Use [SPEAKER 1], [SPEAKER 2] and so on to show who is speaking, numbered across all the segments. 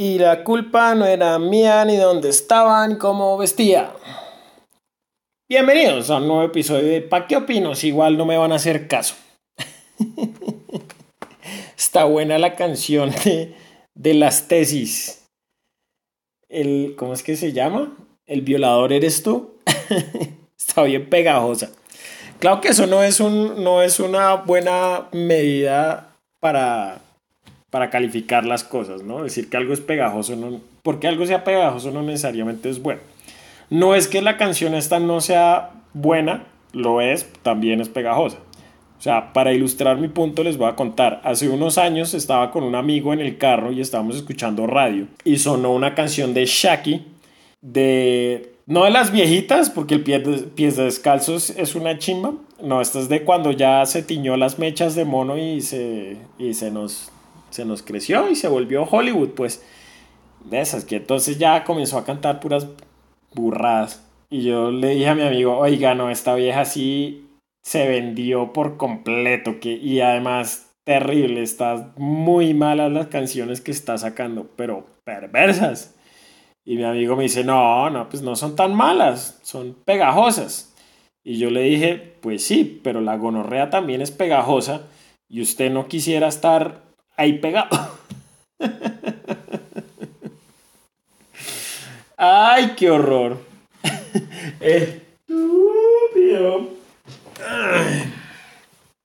[SPEAKER 1] Y la culpa no era mía ni dónde estaban, cómo vestía. Bienvenidos a un nuevo episodio de ¿Pa qué opinos? Igual no me van a hacer caso. Está buena la canción de, de las tesis. El, ¿Cómo es que se llama? El violador eres tú. Está bien pegajosa. Claro que eso no es, un, no es una buena medida para para calificar las cosas, ¿no? Decir que algo es pegajoso, porque algo sea pegajoso no necesariamente es bueno. No es que la canción esta no sea buena, lo es, también es pegajosa. O sea, para ilustrar mi punto les voy a contar. Hace unos años estaba con un amigo en el carro y estábamos escuchando radio y sonó una canción de Shaki de no de las viejitas, porque el pie de, pies descalzos es una chimba. No, esta es de cuando ya se tiñó las mechas de mono y se, y se nos se nos creció y se volvió Hollywood, pues, de esas, que entonces ya comenzó a cantar puras burradas. Y yo le dije a mi amigo, oiga, no, esta vieja sí se vendió por completo, que, y además terrible, está muy malas las canciones que está sacando, pero perversas. Y mi amigo me dice, no, no, pues no son tan malas, son pegajosas. Y yo le dije, pues sí, pero la gonorrea también es pegajosa y usted no quisiera estar ahí pegado. Ay, qué horror. Estúpido.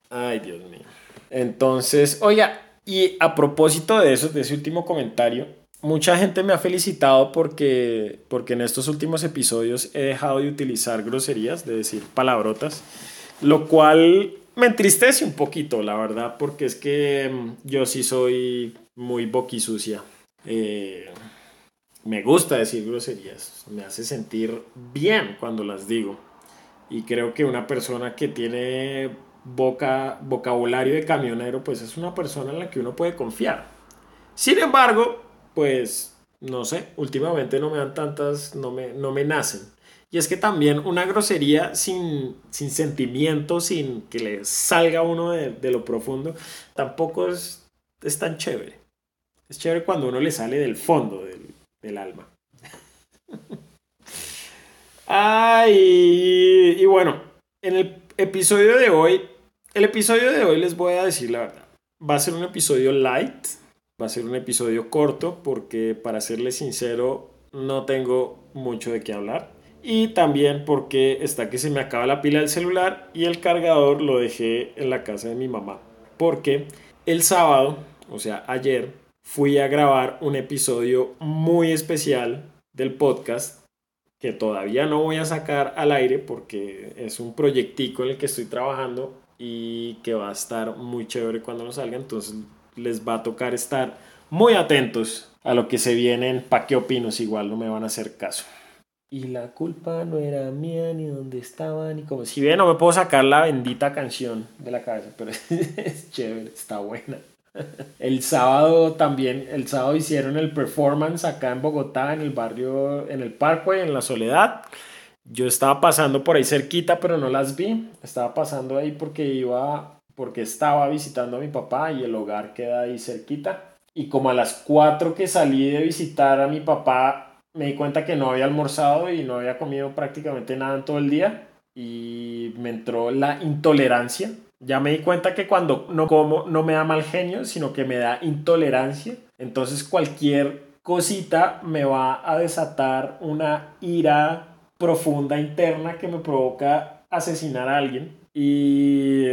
[SPEAKER 1] Ay, Dios mío. Entonces, oiga, y a propósito de eso, de ese último comentario, mucha gente me ha felicitado porque, porque en estos últimos episodios he dejado de utilizar groserías, de decir palabrotas, lo cual me entristece un poquito, la verdad, porque es que mm, yo sí soy muy boquisucia. Eh, me gusta decir groserías, me hace sentir bien cuando las digo. Y creo que una persona que tiene boca, vocabulario de camionero, pues es una persona en la que uno puede confiar. Sin embargo, pues no sé, últimamente no me dan tantas, no me, no me nacen. Y es que también una grosería sin, sin sentimiento, sin que le salga uno de, lo profundo, tampoco es, es, tan chévere. Es chévere cuando uno le sale del fondo del, del alma. Ay, y bueno, en el episodio de hoy, el episodio de hoy les voy a decir la verdad. Va a ser un episodio light, va a ser un episodio corto porque para serles sincero no tengo mucho de qué hablar. Y también porque está que se me acaba la pila del celular y el cargador lo dejé en la casa de mi mamá. Porque el sábado, o sea, ayer, fui a grabar un episodio muy especial del podcast que todavía no voy a sacar al aire porque es un proyectico en el que estoy trabajando y que va a estar muy chévere cuando lo salga. Entonces les va a tocar estar muy atentos a lo que se viene en Pa' qué opinos, igual no me van a hacer caso. Y la culpa no era mía, ni dónde estaba, ni como... Si bien no me puedo sacar la bendita canción de la cabeza, pero es chévere, está buena. El sábado también, el sábado hicieron el performance acá en Bogotá, en el barrio, en el Parkway, en la Soledad. Yo estaba pasando por ahí cerquita, pero no las vi. Estaba pasando ahí porque iba, porque estaba visitando a mi papá y el hogar queda ahí cerquita. Y como a las 4 que salí de visitar a mi papá, me di cuenta que no había almorzado y no había comido prácticamente nada en todo el día y me entró la intolerancia. Ya me di cuenta que cuando no como no me da mal genio, sino que me da intolerancia. Entonces cualquier cosita me va a desatar una ira profunda interna que me provoca asesinar a alguien. Y,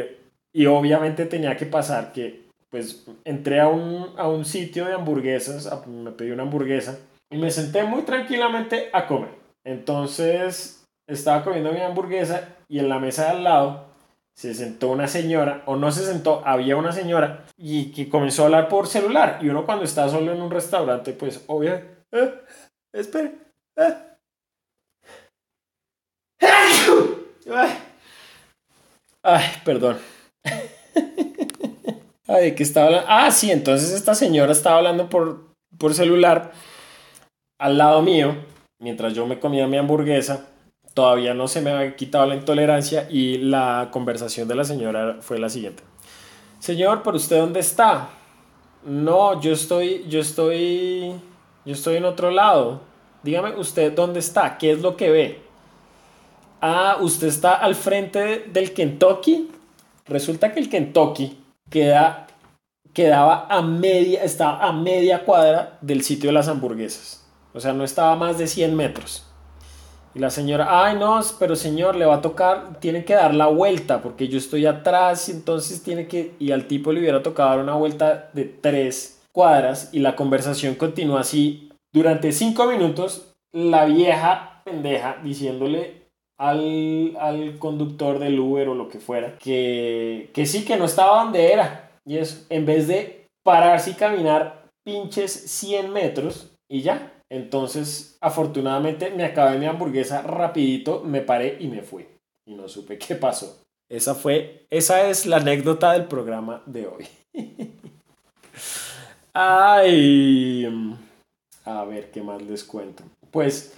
[SPEAKER 1] y obviamente tenía que pasar que pues entré a un, a un sitio de hamburguesas, me pedí una hamburguesa y me senté muy tranquilamente a comer. Entonces estaba comiendo mi hamburguesa y en la mesa de al lado se sentó una señora, o no se sentó, había una señora y que comenzó a hablar por celular. Y uno cuando está solo en un restaurante, pues obvio, eh. Eh. Ay, perdón. Ay, que estaba hablando. Ah, sí, entonces esta señora estaba hablando por, por celular al lado mío, mientras yo me comía mi hamburguesa, todavía no se me había quitado la intolerancia y la conversación de la señora fue la siguiente. Señor, ¿pero usted dónde está? No, yo estoy, yo estoy yo estoy en otro lado. Dígame usted dónde está, qué es lo que ve. Ah, usted está al frente del Kentucky. Resulta que el Kentucky queda, quedaba a media, estaba a media cuadra del sitio de las hamburguesas. O sea, no estaba más de 100 metros. Y la señora, ay no, pero señor, le va a tocar, tiene que dar la vuelta porque yo estoy atrás, entonces tiene que, y al tipo le hubiera tocado dar una vuelta de tres cuadras y la conversación continúa así durante cinco minutos, la vieja pendeja diciéndole al, al conductor del Uber o lo que fuera que, que sí, que no estaba donde era. Y eso, en vez de pararse y caminar pinches 100 metros y ya, entonces, afortunadamente me acabé mi hamburguesa rapidito, me paré y me fui. Y no supe qué pasó. Esa fue, esa es la anécdota del programa de hoy. Ay, a ver qué más les cuento. Pues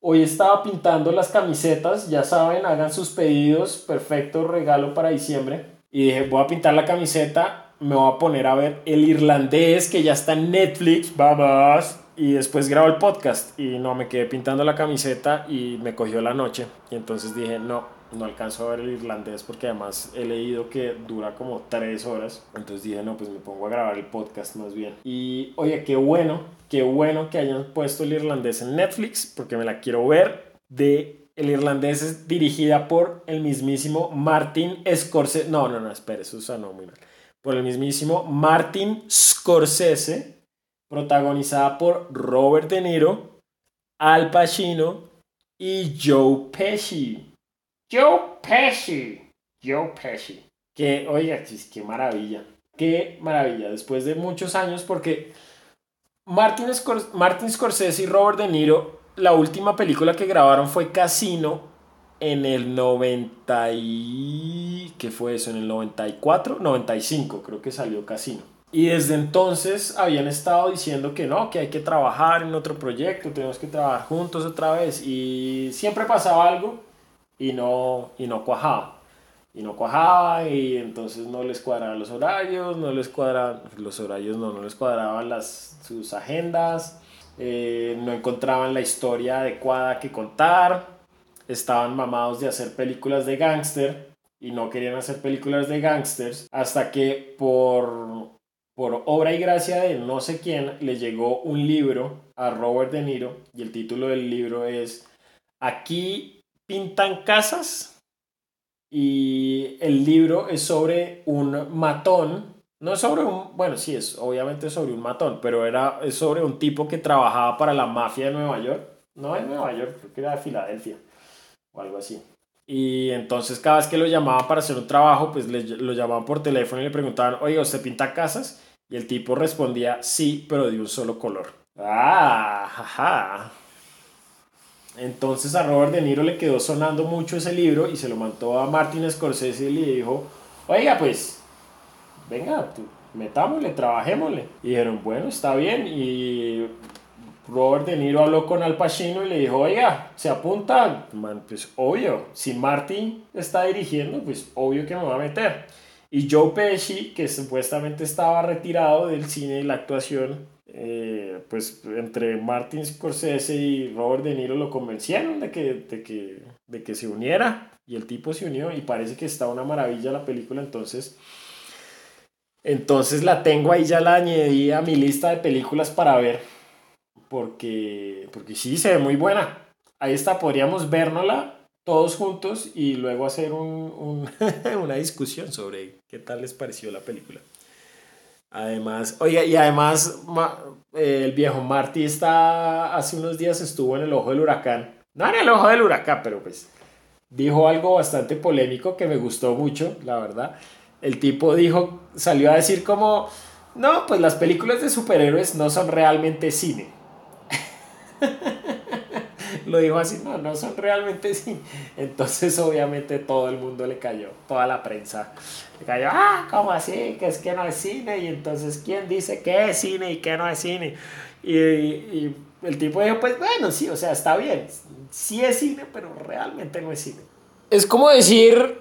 [SPEAKER 1] hoy estaba pintando las camisetas, ya saben, hagan sus pedidos, perfecto regalo para diciembre. Y dije, voy a pintar la camiseta, me voy a poner a ver el irlandés que ya está en Netflix, vamos y después grabo el podcast y no, me quedé pintando la camiseta y me cogió la noche. Y entonces dije, no, no alcanzo a ver el irlandés porque además he leído que dura como tres horas. Entonces dije, no, pues me pongo a grabar el podcast más bien. Y oye, qué bueno, qué bueno que hayan puesto el irlandés en Netflix porque me la quiero ver. De el irlandés es dirigida por el mismísimo Martin Scorsese. No, no, no, espere, eso sonó muy mal. Por el mismísimo Martin Scorsese protagonizada por Robert De Niro, Al Pacino y Joe Pesci. Joe Pesci. Joe Pesci. Que, oiga, qué maravilla. Qué maravilla. Después de muchos años, porque Martin, Martin Scorsese y Robert De Niro, la última película que grabaron fue Casino en el 90 y... ¿Qué fue eso? En el 94, 95 creo que salió Casino. Y desde entonces habían estado diciendo que no, que hay que trabajar en otro proyecto, tenemos que trabajar juntos otra vez. Y siempre pasaba algo y no, y no cuajaba. Y no cuajaba y entonces no les cuadraban los horarios, no les cuadraban, los horarios no, no les cuadraban las, sus agendas, eh, no encontraban la historia adecuada que contar, estaban mamados de hacer películas de gángster y no querían hacer películas de gángsters hasta que por por obra y gracia de no sé quién, le llegó un libro a Robert De Niro y el título del libro es Aquí pintan casas y el libro es sobre un matón, no es sobre un, bueno, sí es obviamente sobre un matón, pero era es sobre un tipo que trabajaba para la mafia de Nueva York, no de Nueva York, creo que era de Filadelfia o algo así. Y entonces cada vez que lo llamaban para hacer un trabajo, pues le, lo llamaban por teléfono y le preguntaban, oye, ¿usted pinta casas? Y el tipo respondía, sí, pero de un solo color. Ah, jaja. Entonces a Robert De Niro le quedó sonando mucho ese libro y se lo mandó a Martin Scorsese y le dijo, oiga pues, venga, metámosle, trabajémosle. Y dijeron, bueno, está bien. Y Robert De Niro habló con Al Pacino y le dijo, oiga, ¿se apunta? Pues obvio, si Martin está dirigiendo, pues obvio que me va a meter. Y Joe Pesci, que supuestamente estaba retirado del cine y la actuación, eh, pues entre Martin Scorsese y Robert De Niro lo convencieron de que, de, que, de que se uniera. Y el tipo se unió y parece que está una maravilla la película. Entonces, entonces la tengo ahí, ya la añadí a mi lista de películas para ver. Porque, porque sí, se ve muy buena. Ahí está, podríamos vernosla todos juntos y luego hacer un, una discusión sobre qué tal les pareció la película. Además, oye, y además el viejo Marty está, hace unos días estuvo en el ojo del huracán. No en el ojo del huracán, pero pues dijo algo bastante polémico que me gustó mucho, la verdad. El tipo dijo, salió a decir como, no, pues las películas de superhéroes no son realmente cine. lo dijo así, no, no son realmente así. Entonces obviamente todo el mundo le cayó, toda la prensa le cayó, ah, ¿cómo así? Que es que no es cine. Y entonces, ¿quién dice que es cine y que no es cine? Y, y el tipo dijo, pues bueno, sí, o sea, está bien, sí es cine, pero realmente no es cine. Es como decir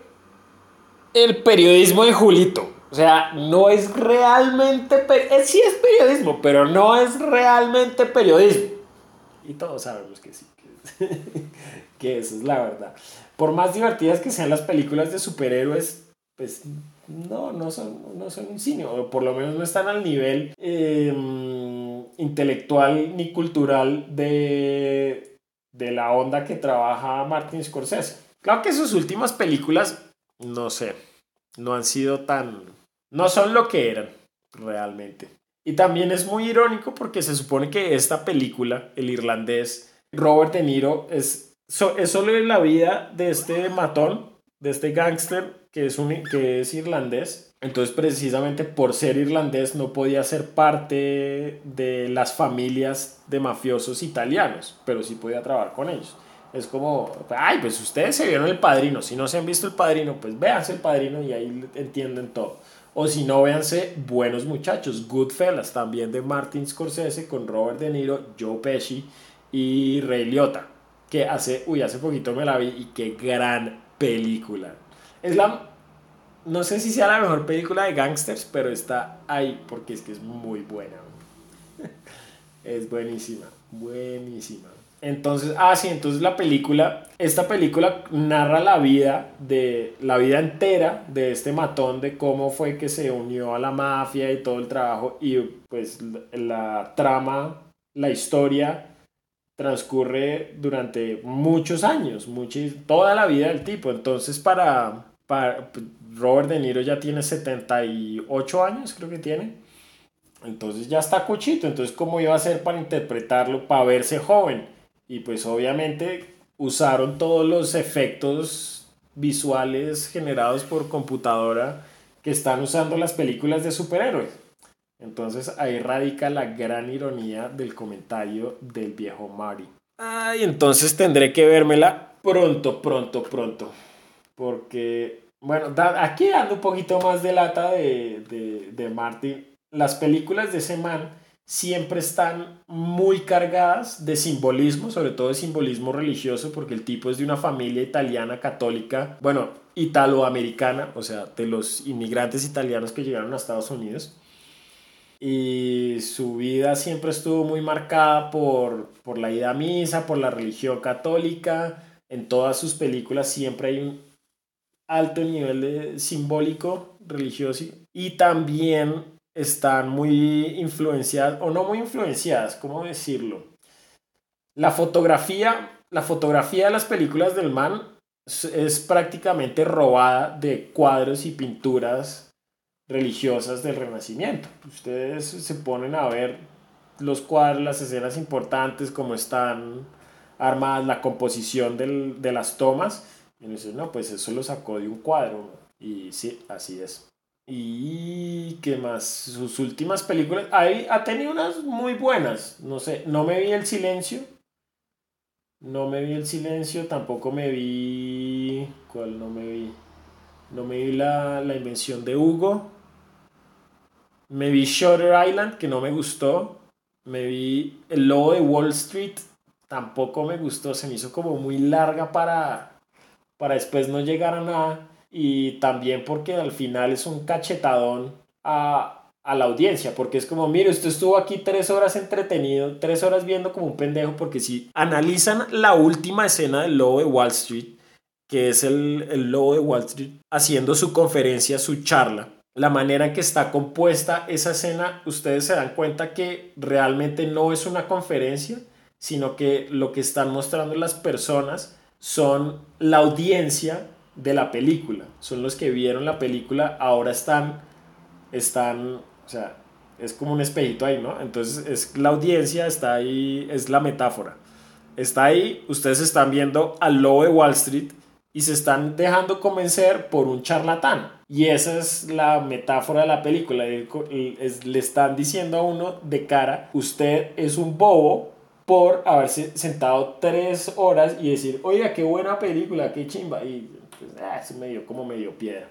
[SPEAKER 1] el periodismo de Julito. O sea, no es realmente, eh, sí es periodismo, pero no es realmente periodismo. Y todos sabemos que sí, que, eso es la verdad. Por más divertidas que sean las películas de superhéroes, pues no, no son, no son un cine, o por lo menos no están al nivel em, intelectual ni cultural de, de la onda que trabaja Martin Scorsese. Claro que sus últimas películas, no sé, no han sido tan... no son lo que eran realmente. Y también es muy irónico porque se supone que esta película, el irlandés, Robert De Niro, es, es solo la vida de este matón, de este gángster que es, que es irlandés. Entonces, precisamente por ser irlandés, no podía ser parte de las familias de mafiosos italianos, pero sí podía trabajar con ellos. Es como, ay, pues ustedes se vieron el padrino. Si no se han visto el padrino, pues véanse el padrino y ahí entienden todo. O si no, véanse Buenos Muchachos, Goodfellas, también de Martin Scorsese con Robert De Niro, Joe Pesci y Ray Liotta. Que hace, uy, hace poquito me la vi y qué gran película. Es la. No sé si sea la mejor película de gangsters, pero está ahí porque es que es muy buena. es buenísima, buenísima. Entonces, ah, sí, entonces la película, esta película narra la vida de la vida entera de este matón, de cómo fue que se unió a la mafia y todo el trabajo y pues la trama, la historia transcurre durante muchos años, toda la vida del tipo. Entonces, para, para Robert De Niro ya tiene 78 años, creo que tiene. Entonces ya está cochito. Entonces, ¿cómo iba a ser para interpretarlo, para verse joven? Y pues obviamente usaron todos los efectos visuales generados por computadora que están usando las películas de superhéroes. Entonces ahí radica la gran ironía del comentario del viejo Mari. Ay, entonces tendré que vérmela pronto, pronto, pronto. Porque, bueno, aquí dando un poquito más de lata de, de, de Marty. Las películas de ese man siempre están muy cargadas de simbolismo, sobre todo de simbolismo religioso, porque el tipo es de una familia italiana católica, bueno, italoamericana, o sea, de los inmigrantes italianos que llegaron a Estados Unidos. Y su vida siempre estuvo muy marcada por, por la ida a misa, por la religión católica. En todas sus películas siempre hay un alto nivel de simbólico religioso y también están muy influenciadas, o no muy influenciadas, ¿cómo decirlo? La fotografía, la fotografía de las películas del man es, prácticamente robada de cuadros y pinturas religiosas del Renacimiento. Ustedes se ponen a ver los cuadros, las escenas importantes, cómo están armadas, la composición de las tomas. Y dicen, no, pues eso lo sacó de un cuadro. Y sí, así es. Y qué más, sus últimas películas, ahí ha tenido unas muy buenas, no sé, no me vi El Silencio, no me vi El Silencio, tampoco me vi, ¿cuál no me vi? No me vi la, la invención de Hugo, me vi Shutter Island, que no me gustó, me vi El Lobo de Wall Street, tampoco me gustó, se me hizo como muy larga para, para después no llegar a nada. Y también porque al final es un cachetadón a, a la audiencia, porque es como, mire, usted estuvo aquí tres horas entretenido, tres horas viendo como un pendejo, porque si analizan la última escena del lobo de Wall Street, que es el, el lobo de Wall Street haciendo su conferencia, su charla, la manera en que está compuesta esa escena, ustedes se dan cuenta que realmente no es una conferencia, sino que lo que están mostrando las personas son la audiencia de la película. Son los que vieron la película, ahora están, están, o sea, es como un espejito ahí, ¿no? Entonces es la audiencia, está ahí, es la metáfora. Está ahí, ustedes están viendo al lobo de Wall Street y se están dejando convencer por un charlatán. Y esa es la metáfora de la película. Le están diciendo a uno de cara, usted es un bobo por haberse sentado tres horas y decir, oiga, qué buena película, qué chimba. Y pues, ah, es medio como medio piedra.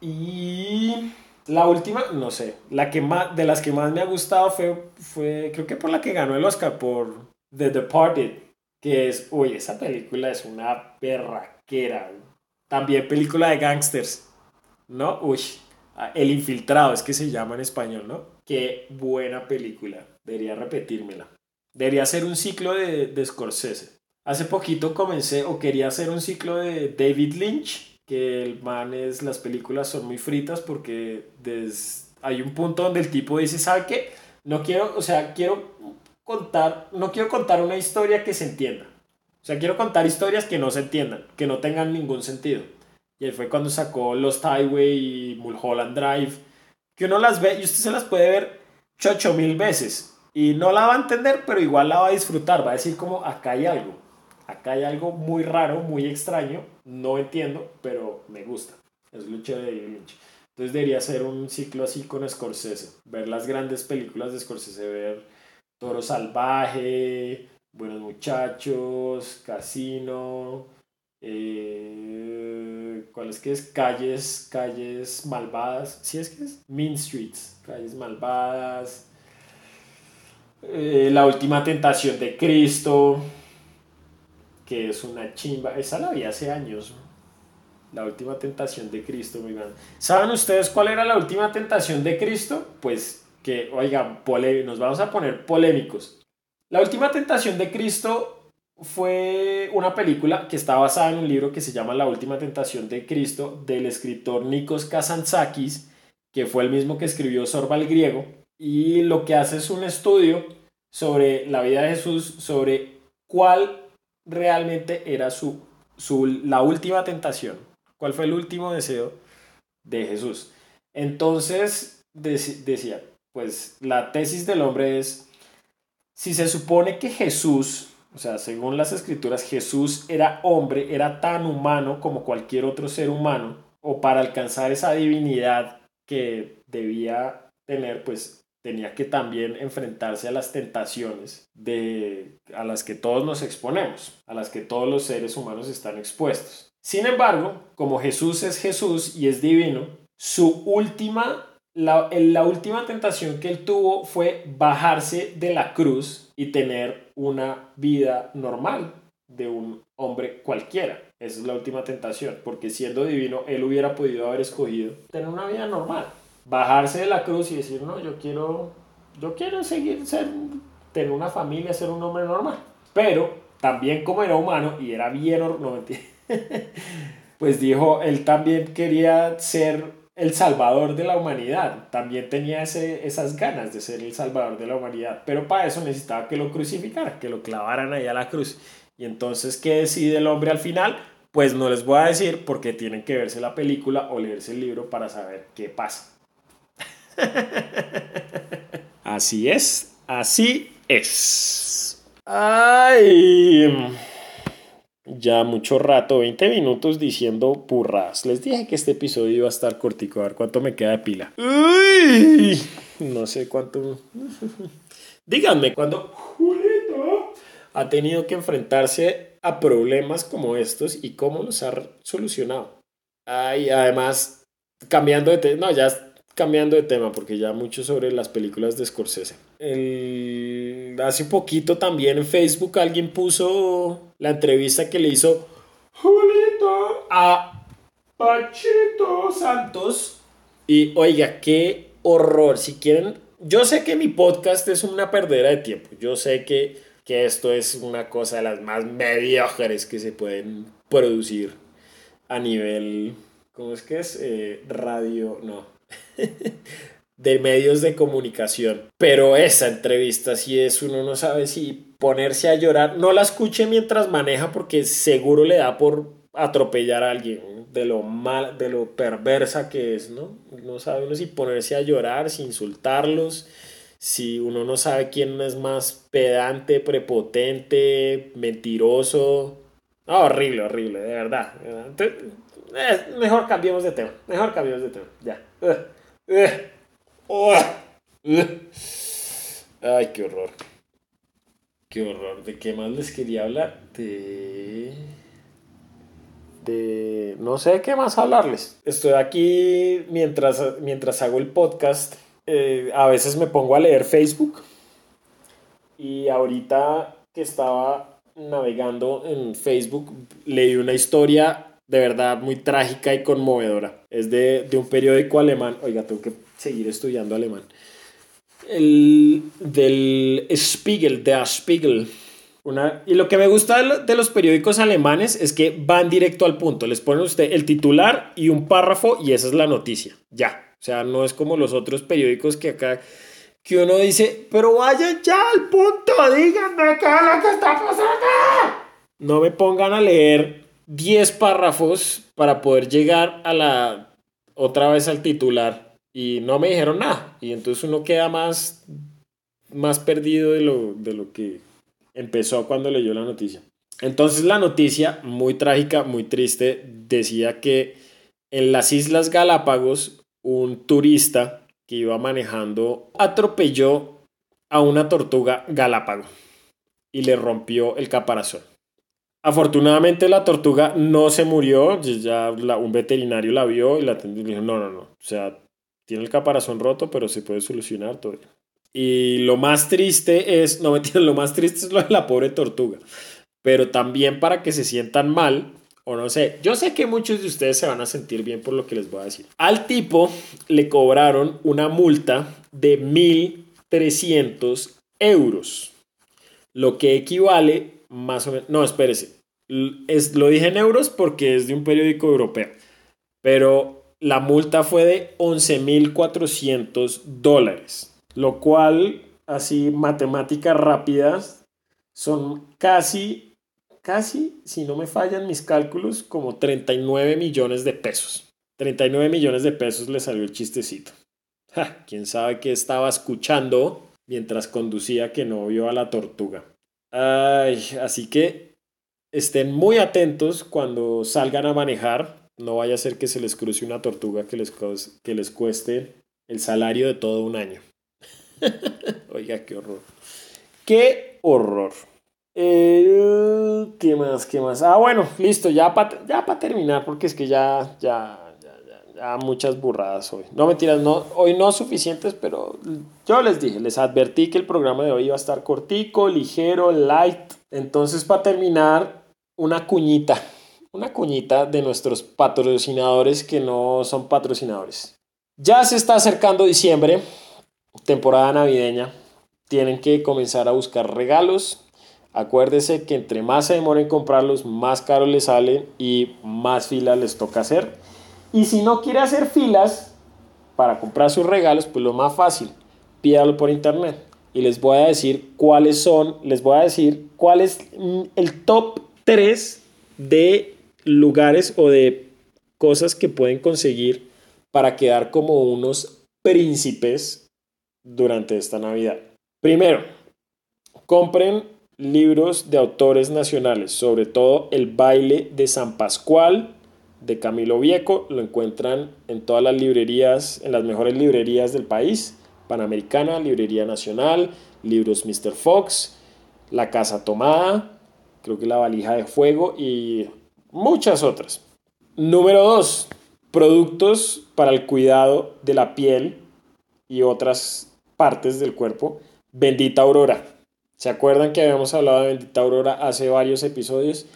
[SPEAKER 1] Y la última, no sé, la que más, de las que más me ha gustado fue, fue, creo que por la que ganó el Oscar, por The Departed, que es, uy, esa película es una perraquera. También película de gangsters. ¿no? Uy, ah, El Infiltrado es que se llama en español, ¿no? Qué buena película. Debería repetírmela. Debería ser un ciclo de, de Scorsese. Hace poquito comencé o quería hacer un ciclo de David Lynch, que el man es, las películas son muy fritas porque hay un punto donde el tipo dice, ¿sabe qué? No quiero, o sea, quiero contar, no quiero contar una historia que se entienda. O sea, quiero contar historias que no se entiendan, que no tengan ningún sentido. Y ahí fue cuando sacó Lost Highway y Mulholland Drive, que uno las ve y usted se las puede ver ocho mil veces. Y no la va a entender, pero igual la va a disfrutar. Va a decir como, acá hay algo. Acá hay algo muy raro, muy extraño. No entiendo, pero me gusta. Es lucha de Lynch. Entonces debería ser un ciclo así con Scorsese. Ver las grandes películas de Scorsese, ver Toro Salvaje, Buenos Muchachos, Casino, eh, ¿cuál es que es? Calles, calles malvadas, ¿sí es que es? Mean Streets, calles malvadas, eh, La Última Tentación de Cristo, que es una chimba, esa la vi hace años, la última tentación de Cristo, muy grande. ¿Saben ustedes cuál era la última tentación de Cristo? Pues que, oigan, nos vamos a poner polémicos. La última tentación de Cristo fue una película que está basada en un libro que se llama La última tentación de Cristo del escritor Nikos Kazantzakis, que fue el mismo que escribió Sorba el griego, y lo que hace es un estudio sobre la vida de Jesús, sobre cuál realmente era su, su la última tentación, cuál fue el último deseo de Jesús. Entonces decía, pues la tesis del hombre es si se supone que Jesús, o sea, según las escrituras, Jesús era hombre, era tan humano como cualquier otro ser humano, o para alcanzar esa divinidad que debía tener, pues tenía que también enfrentarse a las tentaciones de, a las que todos nos exponemos, a las que todos los seres humanos están expuestos. Sin embargo, como Jesús es Jesús y es divino, su última la, la, última tentación que él tuvo fue bajarse de la cruz y tener una vida normal de un hombre cualquiera. Esa es la última tentación, porque siendo divino, él hubiera podido haber escogido tener una vida normal. Bajarse de la cruz y decir, no, yo quiero, yo quiero seguir ser, tener una familia, ser un hombre normal. Pero también como era humano y era bien, no, pues dijo, él también quería ser el salvador de la humanidad. También tenía ese, esas ganas de ser el salvador de la humanidad. Pero para eso necesitaba que lo crucificaran, que lo clavaran ahí a la cruz. Y entonces, ¿qué decide el hombre al final? Pues no les voy a decir porque tienen que verse la película o leerse el libro para saber qué pasa. así es, así es. Ay ya mucho rato, 20 minutos diciendo purras. Les dije que este episodio iba a estar cortico, a ver cuánto me queda de pila. Uy, no sé cuánto. Díganme, cuando Julito ha tenido que enfrentarse a problemas como estos y cómo los ha solucionado. Ay, además, cambiando de tema, no, ya cambiando de tema, porque ya mucho sobre las películas de Scorsese. El, hace poquito también en Facebook alguien puso la entrevista que le hizo Julito a Pachito Santos. Y oiga, qué horror. Si quieren, yo sé que mi podcast es una perdera de tiempo. Yo sé que, que esto es una cosa de las más mediocres que se pueden producir a nivel, ¿cómo es que es? Eh, radio, no, de medios de comunicación. Pero esa entrevista, si es, uno no sabe si ponerse a llorar, no la escuche mientras maneja porque seguro le da por atropellar a alguien de lo mal, de lo perversa que es, ¿no? No sabe uno si ponerse a llorar, si insultarlos, si uno no sabe quién es más pedante, prepotente, mentiroso. horrible, horrible, de verdad. Eh, mejor cambiemos de tema, mejor cambiemos de tema, ya. Ay, qué horror. Qué horror. ¿De qué más les quería hablar? De... De... No sé de qué más hablarles. Estoy aquí mientras, mientras hago el podcast. Eh, a veces me pongo a leer Facebook. Y ahorita que estaba navegando en Facebook, leí una historia de verdad muy trágica y conmovedora. Es de, de un periódico alemán. Oiga, tengo que seguir estudiando alemán. El, del Spiegel, der Spiegel. Una, y lo que me gusta de los periódicos alemanes es que van directo al punto. Les ponen usted el titular y un párrafo y esa es la noticia. Ya. O sea, no es como los otros periódicos que acá que uno dice, pero vayan ya al punto, díganme qué es lo que está pasando. No me pongan a leer 10 párrafos para poder llegar a la otra vez al titular y no me dijeron nada. Y entonces uno queda más, más perdido de lo, de lo que empezó cuando leyó la noticia. Entonces la noticia, muy trágica, muy triste, decía que en las Islas Galápagos un turista que iba manejando atropelló a una tortuga galápago y le rompió el caparazón. Afortunadamente la tortuga no se murió, ya un veterinario la vio y la atendió y dijo, no, no, no, o sea, tiene el caparazón roto, pero se puede solucionar todo. Y lo más triste es, no me lo más triste es lo de la pobre tortuga, pero también para que se sientan mal, o no sé, yo sé que muchos de ustedes se van a sentir bien por lo que les voy a decir. Al tipo le cobraron una multa de 1.300 euros, lo que equivale más o menos, no, espérese, es, lo dije en euros porque es de un periódico europeo, pero la multa fue de 11.400 dólares, lo cual, así, matemáticas rápidas, son casi casi, si no me fallan mis cálculos, como 39 millones de pesos. 39 millones de pesos le salió el chistecito. ¿Quién sabe qué estaba escuchando mientras conducía que no vio a la tortuga? Ay, así que estén muy atentos cuando salgan a manejar. No vaya a ser que se les cruce una tortuga que les, que les cueste el salario de todo un año. Oiga, qué horror. Qué horror. Eh, ¿Qué más? ¿Qué más? Ah, bueno, listo, ya para ya terminar, porque es que ya, ya, ya, ya, muchas burradas hoy. No mentiras, no, hoy no suficientes, pero yo les dije, les advertí que el programa de hoy iba a estar cortico, ligero, light. Entonces, para terminar, una cuñita, una cuñita de nuestros patrocinadores que no son patrocinadores. Ya se está acercando diciembre, temporada navideña. Tienen que comenzar a buscar regalos, Acuérdese que entre más se demora en comprarlos, más caro les salen y más filas les toca hacer. Y si no quiere hacer filas para comprar sus regalos, pues lo más fácil, pídalo por internet. Y les voy a decir cuáles son, les voy a decir cuál es el top 3 de lugares o de cosas que pueden conseguir para quedar como unos príncipes durante esta Navidad. Primero, compren libros de autores nacionales, sobre todo El baile de San Pascual de Camilo Vieco, lo encuentran en todas las librerías, en las mejores librerías del país, Panamericana, Librería Nacional, Libros Mr. Fox, La Casa Tomada, creo que La Valija de Fuego y muchas otras. Número 2. Productos para el cuidado de la piel y otras partes del cuerpo. Bendita Aurora. ¿Se acuerdan que habíamos hablado de Bendita Aurora hace varios episodios?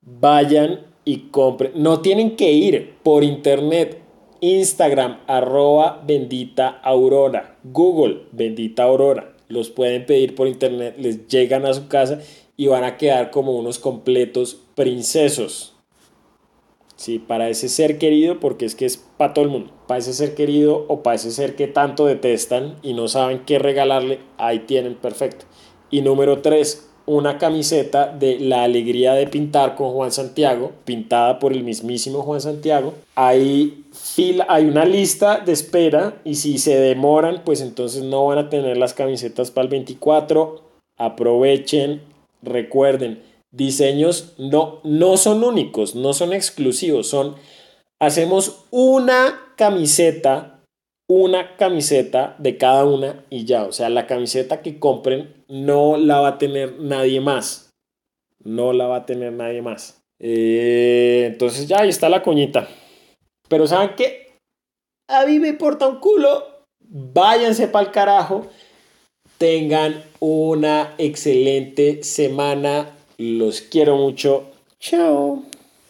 [SPEAKER 1] Vayan y compren. No tienen que ir por internet. Instagram, arroba bendita aurora. Google, bendita aurora. Los pueden pedir por internet, les llegan a su casa y van a quedar como unos completos princesos. Sí, para ese ser querido, porque es que es para todo el mundo. Para ese ser querido o para ese ser que tanto detestan y no saben qué regalarle, ahí tienen perfecto. Y número 3, una camiseta de La Alegría de Pintar con Juan Santiago, pintada por el mismísimo Juan Santiago. Fila, hay una lista de espera y si se demoran, pues entonces no van a tener las camisetas para el 24. Aprovechen, recuerden, diseños no, no son únicos, no son exclusivos, son, hacemos una camiseta una camiseta de cada una y ya. O sea, la camiseta que compren no la va a tener nadie más. No la va a tener nadie más. Eh, entonces ya ahí está la coñita. Pero ¿saben qué? A mí me importa un culo. Váyanse para el carajo. Tengan una excelente semana. Los quiero mucho. Chao.